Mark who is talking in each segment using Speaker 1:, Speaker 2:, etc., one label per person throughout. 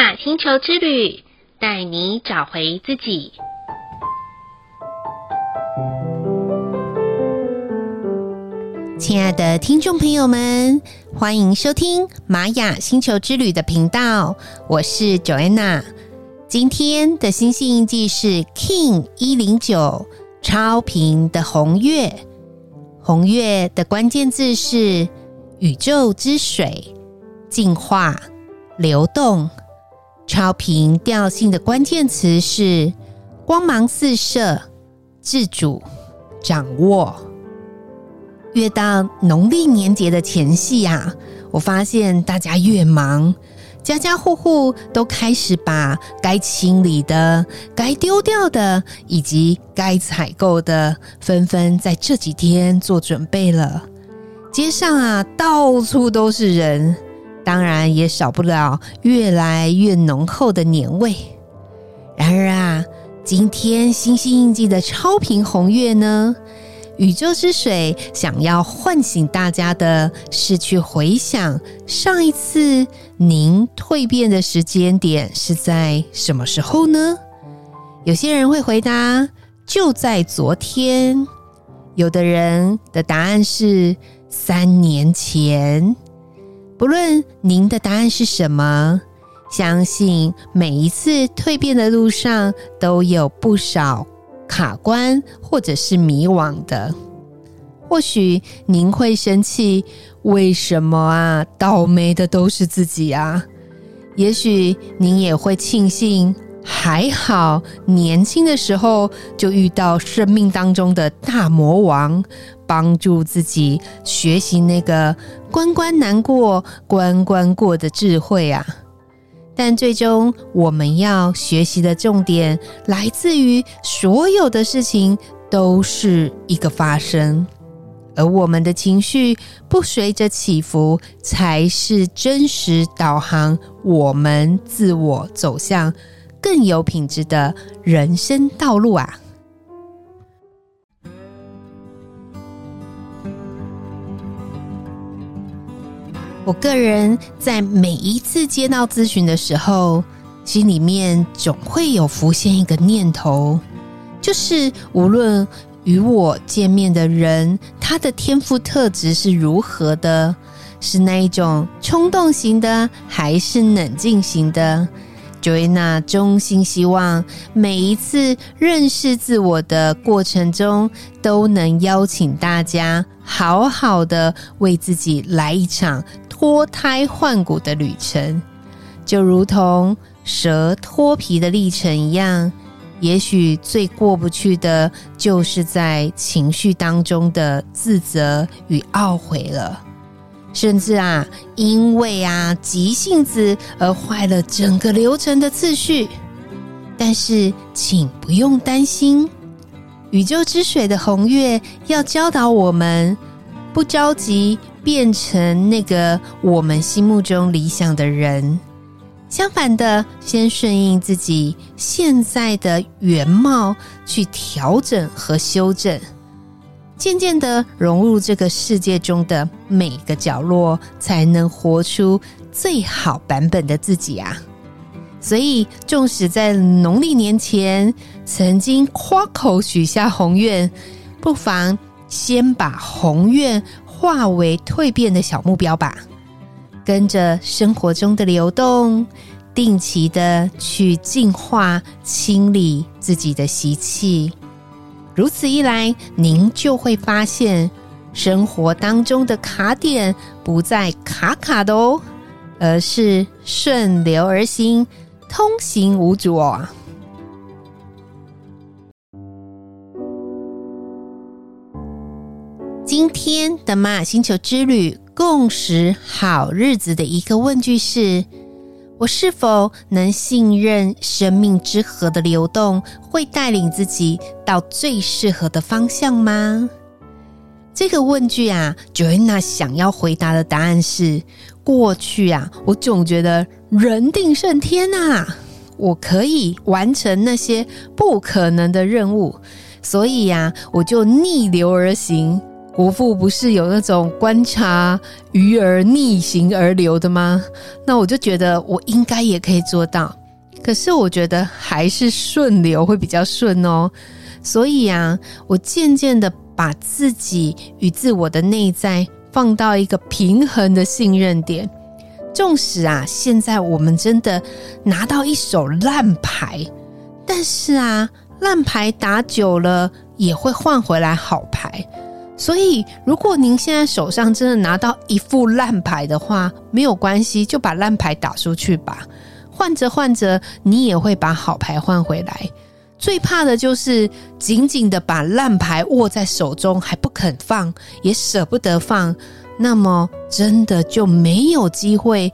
Speaker 1: 雅星球之旅，带你找回自己。
Speaker 2: 亲爱的听众朋友们，欢迎收听玛雅星球之旅的频道，我是 Joanna。今天的星系印记是 King 一零九超频的红月，红月的关键字是宇宙之水、净化、流动。超频调性的关键词是光芒四射、自主、掌握。越到农历年节的前夕呀，我发现大家越忙，家家户户都开始把该清理的、该丢掉的以及该采购的，纷纷在这几天做准备了。街上啊，到处都是人，当然也少不了越来越浓厚的年味。然而啊，今天星系印记的超频红月呢，宇宙之水想要唤醒大家的是去回想上一次您蜕变的时间点是在什么时候呢？有些人会回答就在昨天，有的人的答案是三年前。不论您的答案是什么，相信每一次蜕变的路上都有不少。卡关或者是迷惘的，或许您会生气，为什么啊？倒霉的都是自己啊！也许您也会庆幸，还好年轻的时候就遇到生命当中的大魔王，帮助自己学习那个关关难过关关过的智慧啊！但最终，我们要学习的重点来自于所有的事情都是一个发生，而我们的情绪不随着起伏，才是真实导航我们自我走向更有品质的人生道路啊！我个人在每一次接到咨询的时候，心里面总会有浮现一个念头，就是无论与我见面的人，他的天赋特质是如何的，是那一种冲动型的，还是冷静型的？Joanna 衷心希望每一次认识自我的过程中，都能邀请大家好好的为自己来一场。脱胎换骨的旅程，就如同蛇脱皮的历程一样。也许最过不去的，就是在情绪当中的自责与懊悔了，甚至啊，因为啊急性子而坏了整个流程的次序。但是，请不用担心，宇宙之水的红月要教导我们，不着急。变成那个我们心目中理想的人，相反的，先顺应自己现在的原貌去调整和修正，渐渐的融入这个世界中的每个角落，才能活出最好版本的自己啊！所以，纵使在农历年前曾经夸口许下宏愿，不妨先把宏愿。化为蜕变的小目标吧，跟着生活中的流动，定期的去净化、清理自己的习气。如此一来，您就会发现，生活当中的卡点不再卡卡的哦，而是顺流而行，通行无阻哦。今天的玛雅星球之旅共识好日子的一个问句是：我是否能信任生命之河的流动会带领自己到最适合的方向吗？这个问句啊，Joanna 想要回答的答案是：过去啊，我总觉得人定胜天啊，我可以完成那些不可能的任务，所以呀，我就逆流而行。国父不是有那种观察鱼儿逆行而流的吗？那我就觉得我应该也可以做到。可是我觉得还是顺流会比较顺哦。所以啊，我渐渐的把自己与自我的内在放到一个平衡的信任点。纵使啊，现在我们真的拿到一手烂牌，但是啊，烂牌打久了也会换回来好牌。所以，如果您现在手上真的拿到一副烂牌的话，没有关系，就把烂牌打出去吧。换着换着，你也会把好牌换回来。最怕的就是紧紧的把烂牌握在手中，还不肯放，也舍不得放。那么，真的就没有机会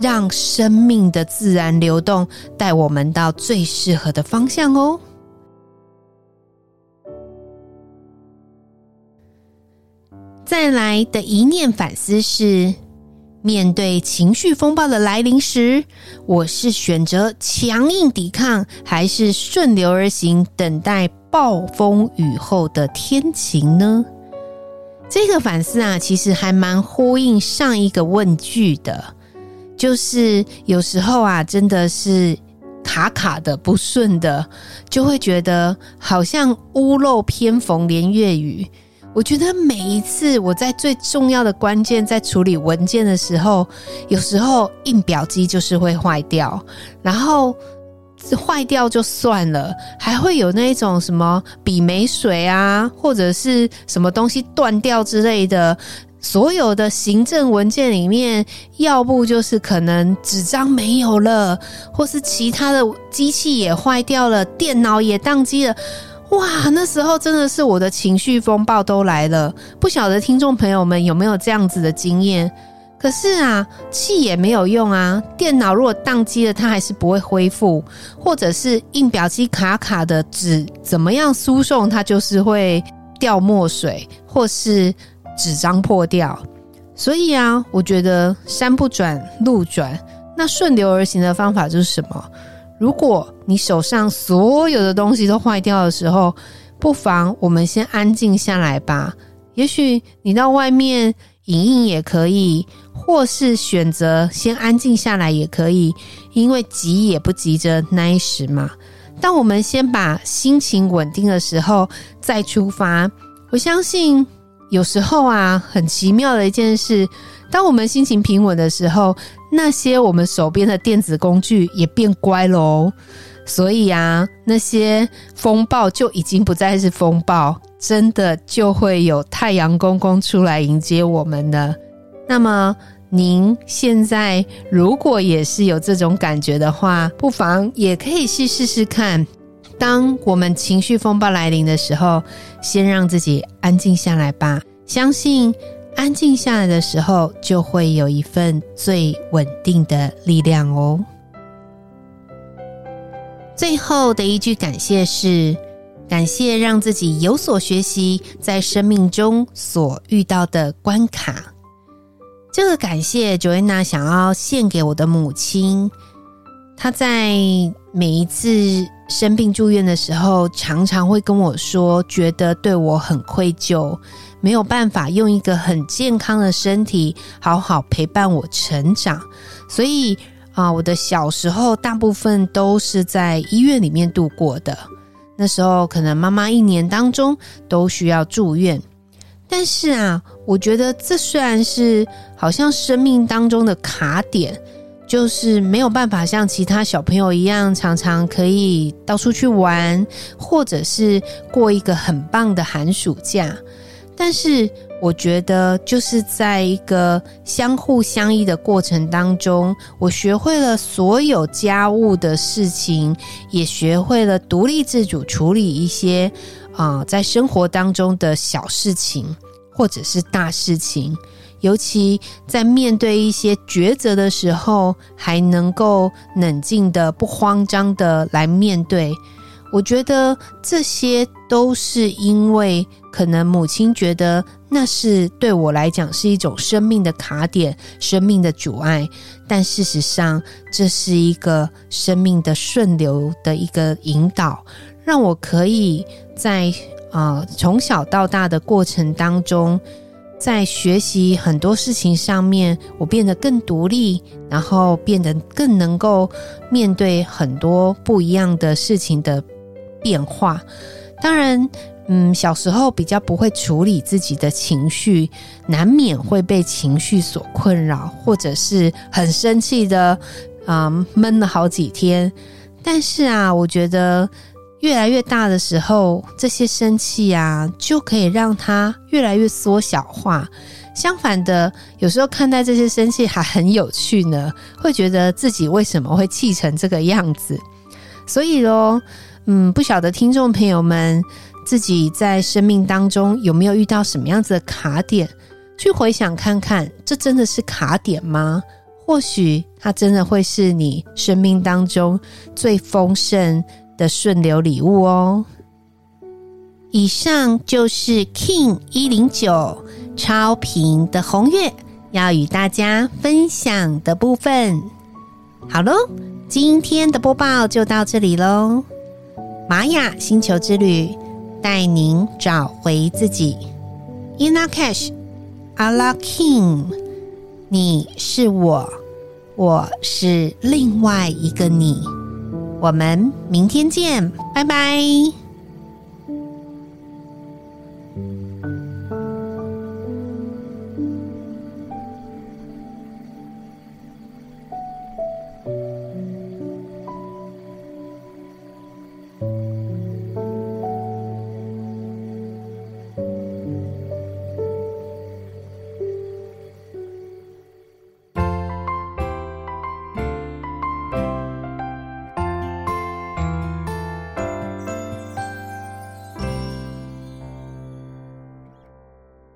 Speaker 2: 让生命的自然流动带我们到最适合的方向哦。再来的一念反思是：面对情绪风暴的来临时，我是选择强硬抵抗，还是顺流而行，等待暴风雨后的天晴呢？这个反思啊，其实还蛮呼应上一个问句的，就是有时候啊，真的是卡卡的、不顺的，就会觉得好像屋漏偏逢连夜雨。我觉得每一次我在最重要的关键在处理文件的时候，有时候印表机就是会坏掉，然后。坏掉就算了，还会有那种什么笔没水啊，或者是什么东西断掉之类的。所有的行政文件里面，要不就是可能纸张没有了，或是其他的机器也坏掉了，电脑也宕机了。哇，那时候真的是我的情绪风暴都来了。不晓得听众朋友们有没有这样子的经验？可是啊，气也没有用啊。电脑如果宕机了，它还是不会恢复；或者是印表机卡卡的纸，怎么样输送它就是会掉墨水，或是纸张破掉。所以啊，我觉得山不转路转，那顺流而行的方法就是什么？如果你手上所有的东西都坏掉的时候，不妨我们先安静下来吧。也许你到外面。影印也可以，或是选择先安静下来也可以，因为急也不急着那一时嘛。当我们先把心情稳定的时候再出发，我相信有时候啊，很奇妙的一件事，当我们心情平稳的时候，那些我们手边的电子工具也变乖喽。所以啊，那些风暴就已经不再是风暴。真的就会有太阳公公出来迎接我们了。那么，您现在如果也是有这种感觉的话，不妨也可以去试试看。当我们情绪风暴来临的时候，先让自己安静下来吧。相信安静下来的时候，就会有一份最稳定的力量哦。最后的一句感谢是。感谢让自己有所学习，在生命中所遇到的关卡。这个感谢，Joanna 想要献给我的母亲。她在每一次生病住院的时候，常常会跟我说，觉得对我很愧疚，没有办法用一个很健康的身体好好陪伴我成长。所以啊，我的小时候大部分都是在医院里面度过的。那时候可能妈妈一年当中都需要住院，但是啊，我觉得这虽然是好像生命当中的卡点，就是没有办法像其他小朋友一样常常可以到处去玩，或者是过一个很棒的寒暑假，但是。我觉得就是在一个相互相依的过程当中，我学会了所有家务的事情，也学会了独立自主处理一些啊、在生活当中的小事情或者是大事情，尤其在面对一些抉择的时候，还能够冷静的、不慌张的来面对。我觉得这些都是因为可能母亲觉得那是对我来讲是一种生命的卡点、生命的阻碍，但事实上这是一个生命的顺流的一个引导，让我可以在呃，从小到大的过程当中，在学习很多事情上面，我变得更独立，然后变得更能够面对很多不一样的事情的变化。当然，嗯，小时候比较不会处理自己的情绪，难免会被情绪所困扰，或者是很生气的，嗯，闷了好几天。但是啊，我觉得。越来越大的时候，这些生气啊，就可以让它越来越缩小化。相反的，有时候看待这些生气还很有趣呢，会觉得自己为什么会气成这个样子。所以咯，嗯，不晓得听众朋友们自己在生命当中有没有遇到什么样子的卡点？去回想看看，这真的是卡点吗？或许它真的会是你生命当中最丰盛的顺流礼物哦。以上就是 King 一零九超频的红月要与大家分享的部分。好喽，今天的播报就到这里喽。玛雅星球之旅带您找回自己。Ina Cash Ala King，你是我，我是另外一个你。我们明天见，拜拜。